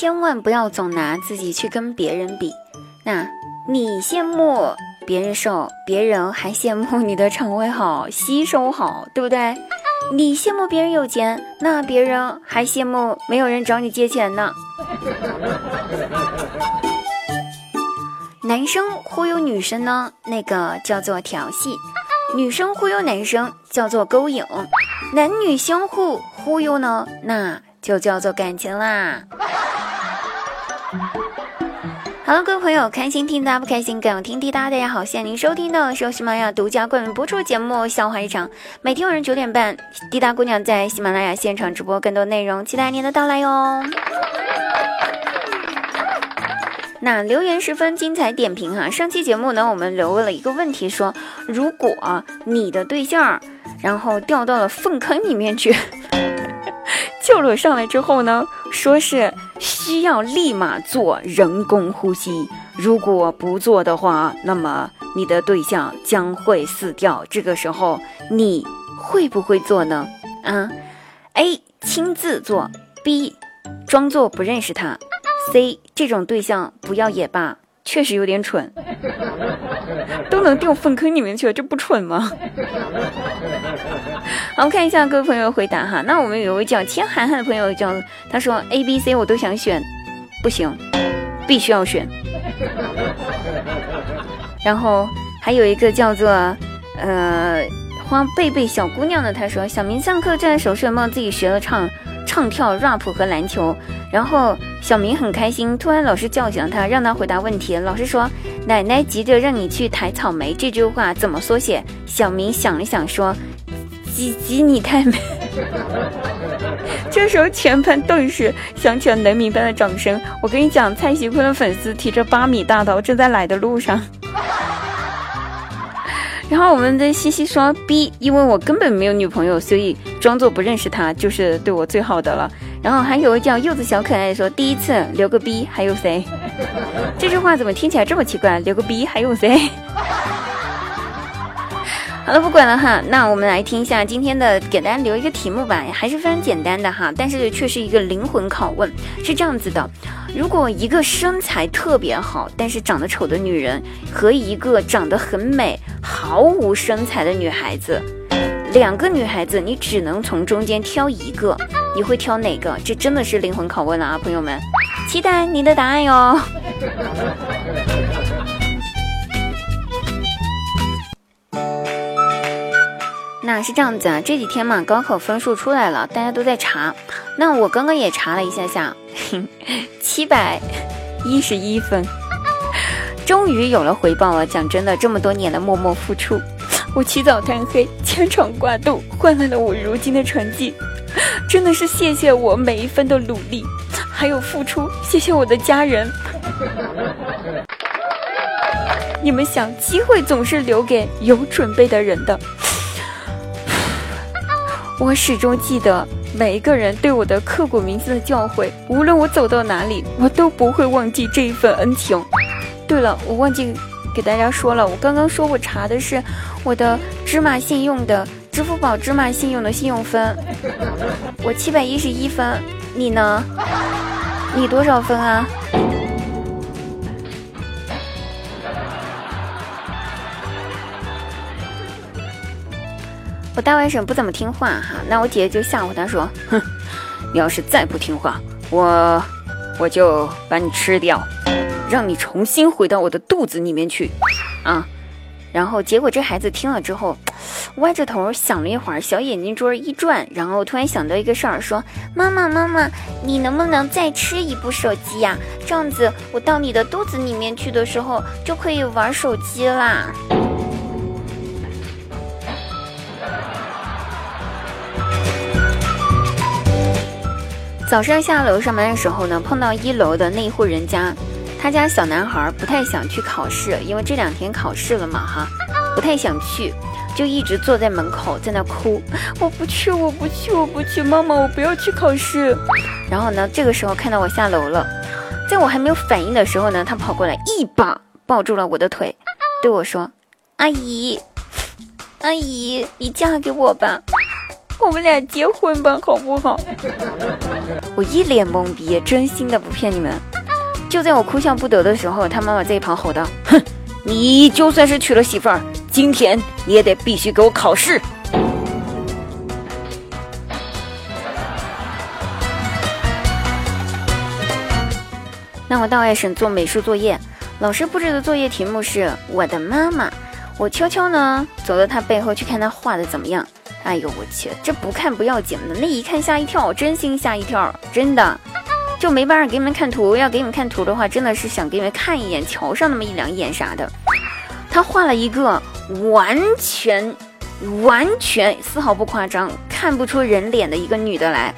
千万不要总拿自己去跟别人比。那你羡慕别人瘦，别人还羡慕你的肠胃好、吸收好，对不对？你羡慕别人有钱，那别人还羡慕没有人找你借钱呢。男生忽悠女生呢，那个叫做调戏；女生忽悠男生叫做勾引。男女相互忽悠呢，那就叫做感情啦。好了，各位朋友，开心听答不开心更要听滴答。大家好，现在您收听的是由喜马拉雅独家冠名播出的节目《笑话一场》，每天晚上九点半，滴答姑娘在喜马拉雅现场直播更多内容，期待您的到来哟。那留言十分精彩，点评哈。上期节目呢，我们留了一个问题，说如果你的对象然后掉到了粪坑里面去。救了上来之后呢，说是需要立马做人工呼吸，如果不做的话，那么你的对象将会死掉。这个时候你会不会做呢？啊，A 亲自做，B 装作不认识他，C 这种对象不要也罢，确实有点蠢，都能掉粪坑里面去了，这不蠢吗？好，看一下各位朋友回答哈。那我们有位叫千涵涵的朋友叫，他说 A、B、C 我都想选，不行，必须要选。然后还有一个叫做呃花贝贝小姑娘的，她说小明上课正在手睡梦，自己学了唱唱跳 rap 和篮球。然后小明很开心，突然老师叫醒了他，让他回答问题。老师说奶奶急着让你去采草莓，这句话怎么缩写？小明想了想说。鸡鸡你太美，这时候全班顿时响起了雷鸣般的掌声。我跟你讲，蔡徐坤的粉丝提着八米大刀正在来的路上。然后我们的西西说：“B，因为我根本没有女朋友，所以装作不认识他就是对我最好的了。”然后还有叫柚子小可爱说：“第一次留个 B，还有谁？” 这句话怎么听起来这么奇怪？留个 B 还有谁？好了，不管了哈，那我们来听一下今天的，给大家留一个题目吧，还是非常简单的哈，但是却是一个灵魂拷问，是这样子的：如果一个身材特别好，但是长得丑的女人和一个长得很美、毫无身材的女孩子，两个女孩子，你只能从中间挑一个，你会挑哪个？这真的是灵魂拷问了啊，朋友们，期待你的答案哟。那是这样子啊，这几天嘛，高考分数出来了，大家都在查。那我刚刚也查了一下下，七百一十一分，终于有了回报了。讲真的，这么多年的默默付出，我起早贪黑，牵肠挂肚，换来了我如今的成绩，真的是谢谢我每一分的努力，还有付出，谢谢我的家人。你们想，机会总是留给有准备的人的。我始终记得每一个人对我的刻骨铭心的教诲，无论我走到哪里，我都不会忘记这一份恩情。对了，我忘记给大家说了，我刚刚说我查的是我的芝麻信用的支付宝芝麻信用的信用分，我七百一十一分，你呢？你多少分啊？我大外甥不怎么听话哈，那我姐姐就吓唬他说：“哼，你要是再不听话，我我就把你吃掉，让你重新回到我的肚子里面去啊！”然后结果这孩子听了之后，歪着头想了一会儿，小眼睛珠儿一转，然后突然想到一个事儿，说：“妈妈妈妈，你能不能再吃一部手机呀？这样子我到你的肚子里面去的时候就可以玩手机啦。”早上下楼上班的时候呢，碰到一楼的那一户人家，他家小男孩不太想去考试，因为这两天考试了嘛，哈，不太想去，就一直坐在门口在那哭，我不去，我不去，我不去，妈妈，我不要去考试。然后呢，这个时候看到我下楼了，在我还没有反应的时候呢，他跑过来一把抱住了我的腿，对我说：“阿姨，阿姨，你嫁给我吧。”我们俩结婚吧，好不好？我一脸懵逼，真心的不骗你们。就在我哭笑不得的时候，他妈妈在一旁吼道：“哼，你就算是娶了媳妇儿，今天你也得必须给我考试。”那我到外省做美术作业，老师布置的作业题目是我的妈妈。我悄悄呢走到他背后去看他画的怎么样。哎呦我去，这不看不要紧的，那一看吓一跳，真心吓一跳，真的。就没办法给你们看图，要给你们看图的话，真的是想给你们看一眼，瞧上那么一两眼啥的。他画了一个完全、完全丝毫不夸张，看不出人脸的一个女的来。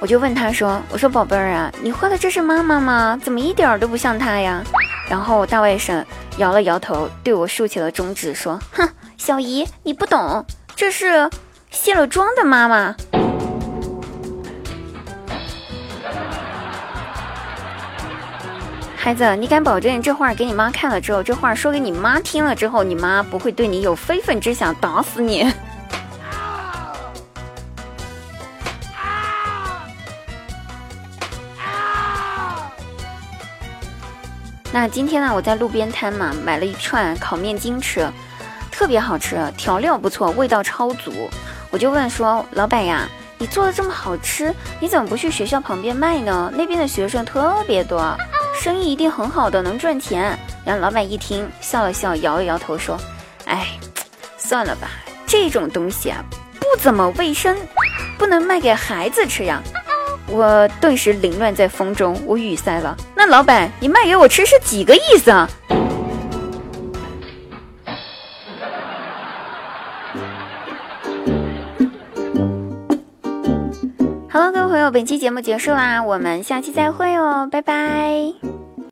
我就问他说：“我说宝贝儿啊，你画的这是妈妈吗？怎么一点都不像她呀？”然后大外甥摇了摇头，对我竖起了中指说：“哼，小姨你不懂，这是卸了妆的妈妈。”孩子，你敢保证这话给你妈看了之后，这话说给你妈听了之后，你妈不会对你有非分之想，打死你？那今天呢，我在路边摊嘛，买了一串烤面筋吃，特别好吃，调料不错，味道超足。我就问说，老板呀，你做的这么好吃，你怎么不去学校旁边卖呢？那边的学生特别多。生意一定很好的，能赚钱。然后老板一听，笑了笑，摇了摇头，说：“哎，算了吧，这种东西啊，不怎么卫生，不能卖给孩子吃呀。”我顿时凌乱在风中，我语塞了。那老板，你卖给我吃是几个意思啊好了，各位朋友，本期节目结束啦，我们下期再会哦，拜拜。